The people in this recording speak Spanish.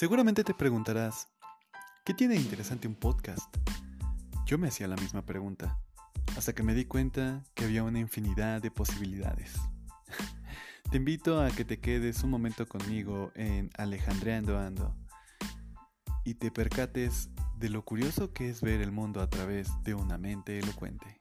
Seguramente te preguntarás, ¿qué tiene de interesante un podcast? Yo me hacía la misma pregunta, hasta que me di cuenta que había una infinidad de posibilidades. te invito a que te quedes un momento conmigo en Alejandreando Ando y te percates de lo curioso que es ver el mundo a través de una mente elocuente.